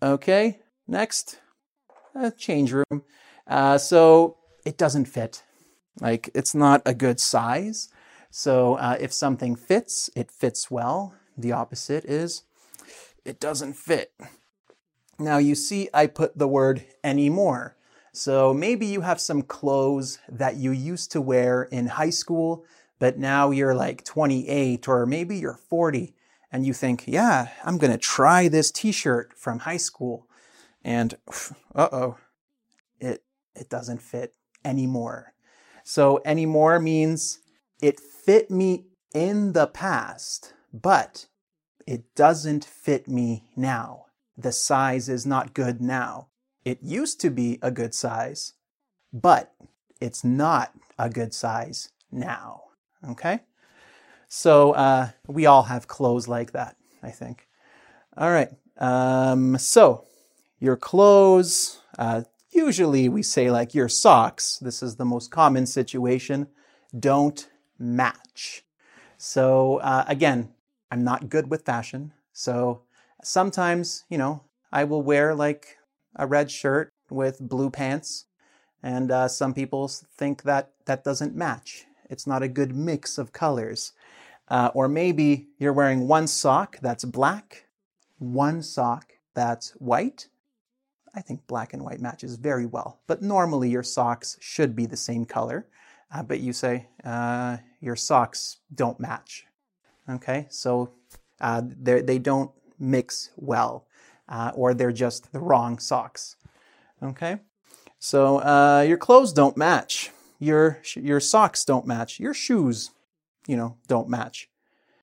Okay, next, change room. Uh, so it doesn't fit. Like it's not a good size. So uh, if something fits, it fits well. The opposite is it doesn't fit. Now you see, I put the word anymore. So maybe you have some clothes that you used to wear in high school, but now you're like 28 or maybe you're 40 and you think, yeah, I'm going to try this t-shirt from high school. And uh-oh, it, it doesn't fit anymore. So anymore means it fit me in the past, but it doesn't fit me now. The size is not good now. It used to be a good size, but it's not a good size now. Okay? So uh, we all have clothes like that, I think. All right. Um, so your clothes, uh, usually we say like your socks, this is the most common situation, don't match. So uh, again, I'm not good with fashion. So sometimes, you know, I will wear like a red shirt with blue pants. And uh, some people think that that doesn't match. It's not a good mix of colors. Uh, or maybe you're wearing one sock that's black, one sock that's white. I think black and white matches very well, but normally your socks should be the same color. Uh, but you say uh, your socks don't match. Okay, so uh, they don't mix well, uh, or they're just the wrong socks. Okay, so uh, your clothes don't match. Your your socks don't match. Your shoes, you know, don't match.